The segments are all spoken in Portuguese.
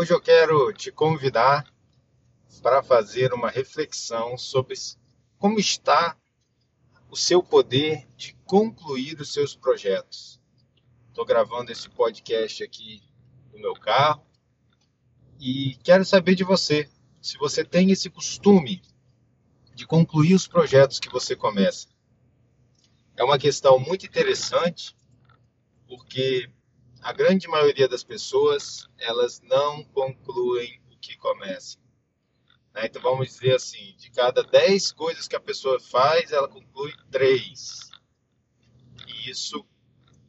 Hoje eu quero te convidar para fazer uma reflexão sobre como está o seu poder de concluir os seus projetos. Estou gravando esse podcast aqui no meu carro e quero saber de você se você tem esse costume de concluir os projetos que você começa. É uma questão muito interessante porque a grande maioria das pessoas elas não concluem o que começam. Né? Então vamos dizer assim, de cada 10 coisas que a pessoa faz, ela conclui 3. E isso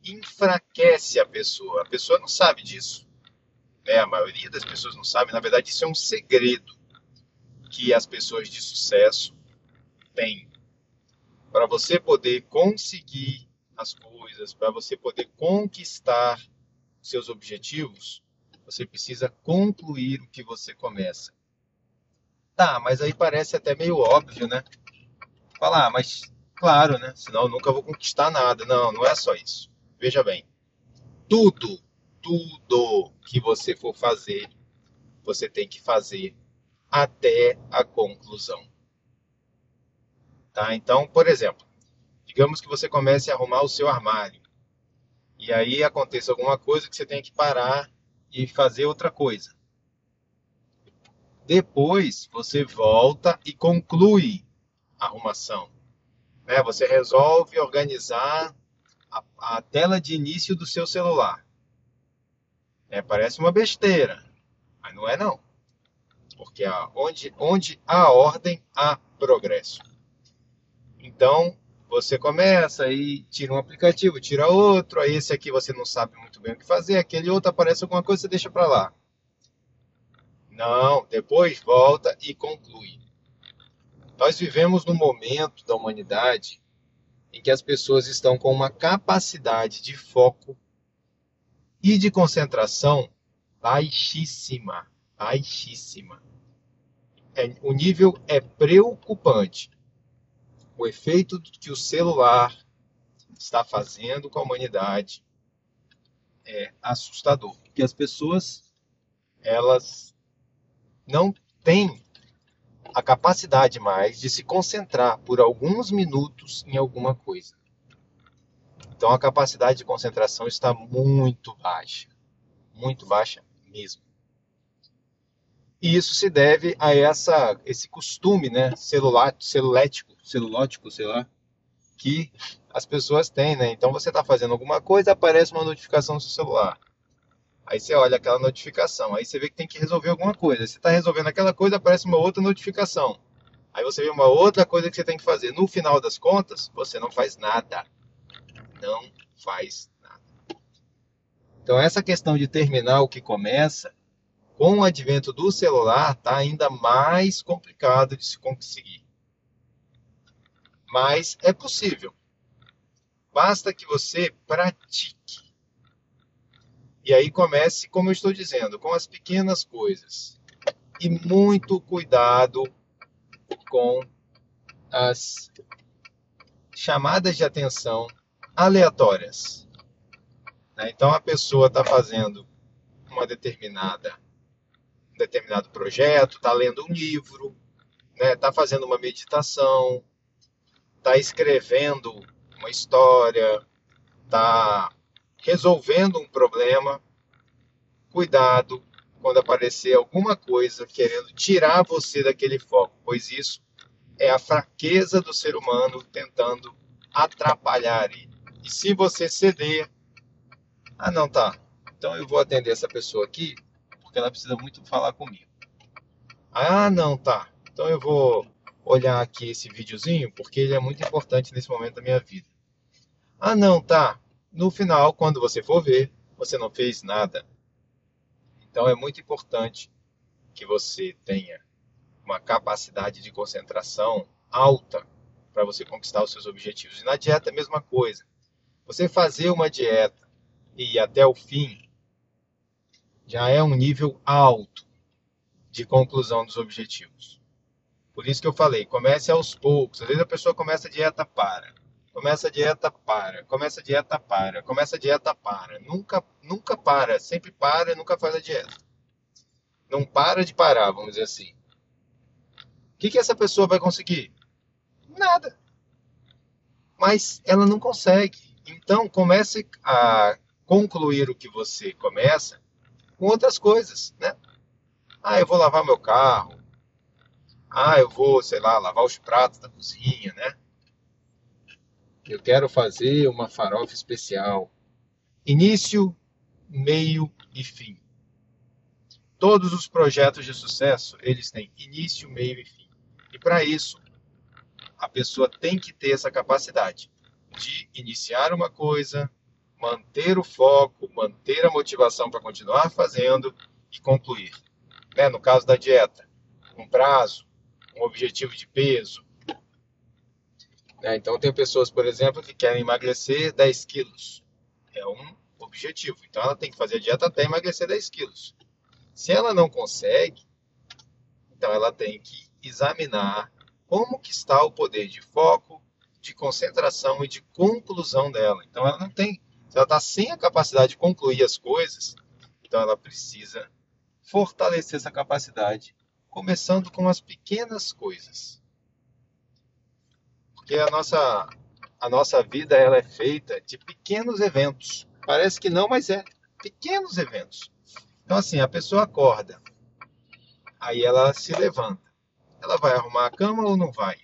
enfraquece a pessoa. A pessoa não sabe disso. Né? A maioria das pessoas não sabe. Na verdade, isso é um segredo que as pessoas de sucesso têm. Para você poder conseguir as coisas, para você poder conquistar seus objetivos, você precisa concluir o que você começa. Tá, mas aí parece até meio óbvio, né? Falar, ah, mas claro, né? Senão eu nunca vou conquistar nada. Não, não é só isso. Veja bem, tudo, tudo que você for fazer, você tem que fazer até a conclusão. Tá? Então, por exemplo, digamos que você comece a arrumar o seu armário. E aí aconteça alguma coisa que você tem que parar e fazer outra coisa. Depois você volta e conclui a arrumação. Né? Você resolve organizar a, a, tela de início do seu celular. É, parece uma besteira, mas não é não. Porque onde, onde há ordem, há progresso. Então, você começa e tira um aplicativo, tira outro, aí esse aqui você não sabe muito bem o que fazer, aquele outro aparece alguma coisa, você deixa para lá. Não, depois volta e conclui. Nós vivemos num momento da humanidade em que as pessoas estão com uma capacidade de foco e de concentração baixíssima, baixíssima. É, o nível é preocupante. O efeito que o celular está fazendo com a humanidade é assustador, porque as pessoas elas não tem a capacidade mais de se concentrar por alguns minutos em alguma coisa. Então a capacidade de concentração está muito baixa, muito baixa mesmo. E isso se deve a essa esse costume, né, celular, celulético, celulótico, sei lá, que as pessoas têm, né? Então você está fazendo alguma coisa, aparece uma notificação no seu celular. Aí você olha aquela notificação, aí você vê que tem que resolver alguma coisa. Você está resolvendo aquela coisa, aparece uma outra notificação. Aí você vê uma outra coisa que você tem que fazer. No final das contas, você não faz nada. Não faz nada. Então essa questão de terminar o que começa, com o advento do celular, está ainda mais complicado de se conseguir. Mas é possível. Basta que você pratique. E aí comece, como eu estou dizendo, com as pequenas coisas. E muito cuidado com as chamadas de atenção aleatórias. Né? Então a pessoa está fazendo uma determinada determinado projeto, está lendo um livro, está né? Tá fazendo uma meditação, está escrevendo uma história, está resolvendo um problema, cuidado quando aparecer alguma coisa querendo tirar você daquele foco, pois isso é a fraqueza do ser humano tentando atrapalhar ele. E se você ceder, ah não tá, então eu vou atender essa pessoa aqui porque ela precisa muito falar comigo. Ah não tá, então eu vou olhar aqui esse videozinho porque ele é muito importante nesse momento da minha vida. Ah não tá, no final, quando você for ver, você não fez nada. Então é muito importante que você tenha uma capacidade de concentração alta para você conquistar os seus objetivos. E na dieta é a mesma coisa. Você fazer uma dieta e ir até o fim já é um nível alto de conclusão dos objetivos. Por isso que eu falei, comece aos poucos. Às vezes a pessoa começa a dieta para. Começa a dieta, para. Começa a dieta, para. Começa a dieta, para. Nunca, nunca para. Sempre para nunca faz a dieta. não para de parar, vamos dizer assim. O que, que essa pessoa vai conseguir? Nada. Mas ela não consegue. Então comece a concluir o que você começa com outras coisas, né? Ah, eu vou lavar meu carro. Ah, eu vou, sei lá, lavar os pratos da cozinha, né? Eu quero fazer uma farofa especial. Início, meio e fim. Todos os projetos de sucesso, eles têm início, meio e fim. E para isso, a pessoa tem que ter essa capacidade de iniciar uma coisa, manter o foco, manter a motivação para continuar fazendo e concluir. Né? No caso da dieta, um prazo, um objetivo de peso. Né? Então, tem pessoas, por exemplo, que querem emagrecer 10 quilos. É um objetivo. Então, ela tem que fazer a dieta até emagrecer 10 quilos. Se ela não consegue, então ela tem que examinar como que está o poder de foco, de concentração e de conclusão dela. Então ela não tem, se ela está sem a capacidade de concluir as coisas, então ela precisa fortalecer essa capacidade, começando com as pequenas coisas. Porque a nossa a nossa vida ela é feita de pequenos eventos. Parece que não, mas é pequenos eventos. Então, assim, a pessoa acorda, aí ela se levanta. Ela vai arrumar a cama ou não vai?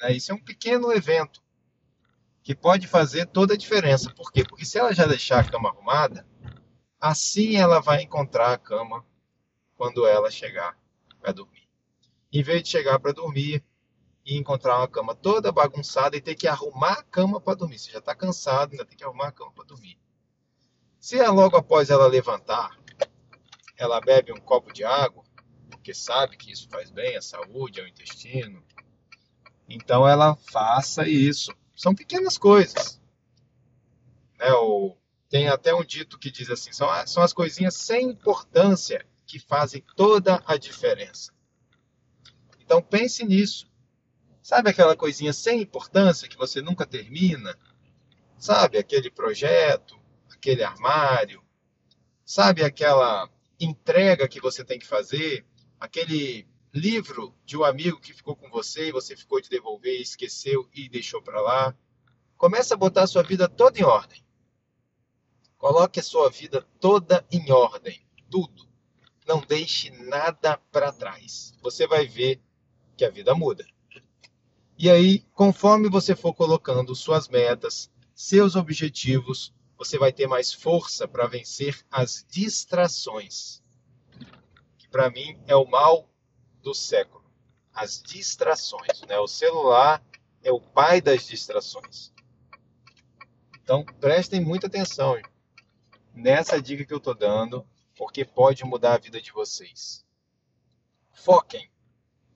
Né? Isso é um pequeno evento que pode fazer toda a diferença. Por quê? Porque se ela já deixar a cama arrumada, assim ela vai encontrar a cama quando ela chegar para dormir. Em vez de chegar para dormir e encontrar uma cama toda bagunçada e ter que arrumar a cama para dormir. Você já está cansado, ainda tem que arrumar a cama para dormir. Se é logo após ela levantar, ela bebe um copo de água, porque sabe que isso faz bem à saúde, ao intestino. Então ela faça isso. São pequenas coisas. Né? Ou, tem até um dito que diz assim: são, são as coisinhas sem importância que fazem toda a diferença. Então pense nisso. Sabe aquela coisinha sem importância que você nunca termina? Sabe aquele projeto, aquele armário? Sabe aquela entrega que você tem que fazer, aquele livro de um amigo que ficou com você e você ficou de devolver, esqueceu e deixou para lá. Comece a botar a sua vida toda em ordem. Coloque a sua vida toda em ordem, tudo. Não deixe nada para trás. Você vai ver que a vida muda. E aí, conforme você for colocando suas metas, seus objetivos, você vai ter mais força para vencer as distrações. Que para mim é o mal do século. As distrações. Né? O celular é o pai das distrações. Então prestem muita atenção nessa dica que eu estou dando, porque pode mudar a vida de vocês. Foquem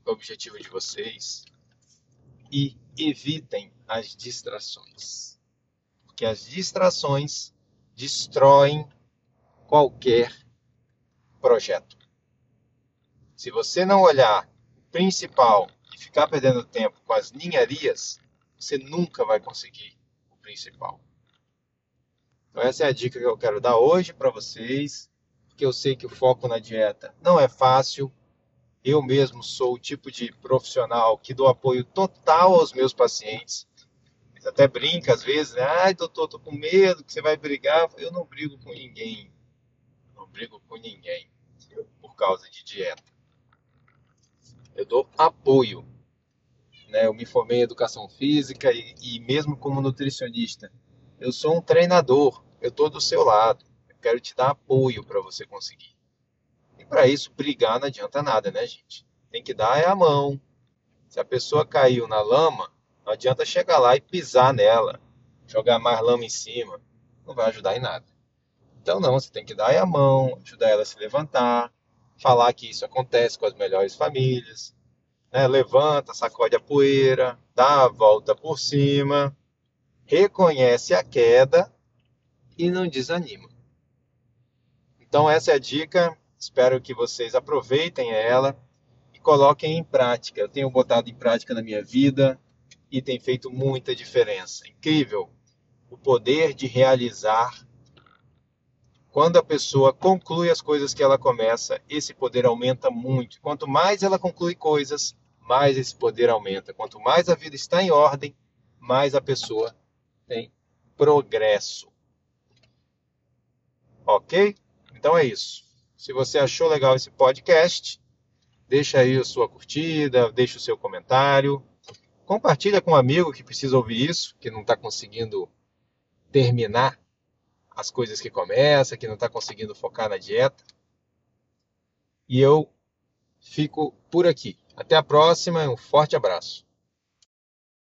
no objetivo de vocês e evitem as distrações que as distrações destroem qualquer projeto. Se você não olhar o principal e ficar perdendo tempo com as ninharias, você nunca vai conseguir o principal. Então essa é a dica que eu quero dar hoje para vocês, porque eu sei que o foco na dieta não é fácil. Eu mesmo sou o tipo de profissional que dou apoio total aos meus pacientes até brinca às vezes, né? Ai, doutor, tô com medo que você vai brigar. Eu não brigo com ninguém. Não brigo com ninguém por causa de dieta. Eu dou apoio. Né? Eu me formei em educação física e, e mesmo como nutricionista, eu sou um treinador. Eu estou do seu lado. Eu quero te dar apoio para você conseguir. E para isso, brigar não adianta nada, né, gente? Tem que dar é a mão. Se a pessoa caiu na lama, não adianta chegar lá e pisar nela, jogar mais lama em cima. Não vai ajudar em nada. Então, não, você tem que dar a mão, ajudar ela a se levantar, falar que isso acontece com as melhores famílias. Né? Levanta, sacode a poeira, dá a volta por cima, reconhece a queda e não desanima. Então, essa é a dica. Espero que vocês aproveitem ela e coloquem em prática. Eu tenho botado em prática na minha vida, e tem feito muita diferença. Incrível o poder de realizar Quando a pessoa conclui as coisas que ela começa, esse poder aumenta muito. Quanto mais ela conclui coisas, mais esse poder aumenta. Quanto mais a vida está em ordem, mais a pessoa tem progresso. Ok? Então é isso. Se você achou legal esse podcast, deixa aí a sua curtida, deixa o seu comentário, compartilha com um amigo que precisa ouvir isso, que não está conseguindo terminar as coisas que começa, que não está conseguindo focar na dieta. E eu fico por aqui. Até a próxima, um forte abraço.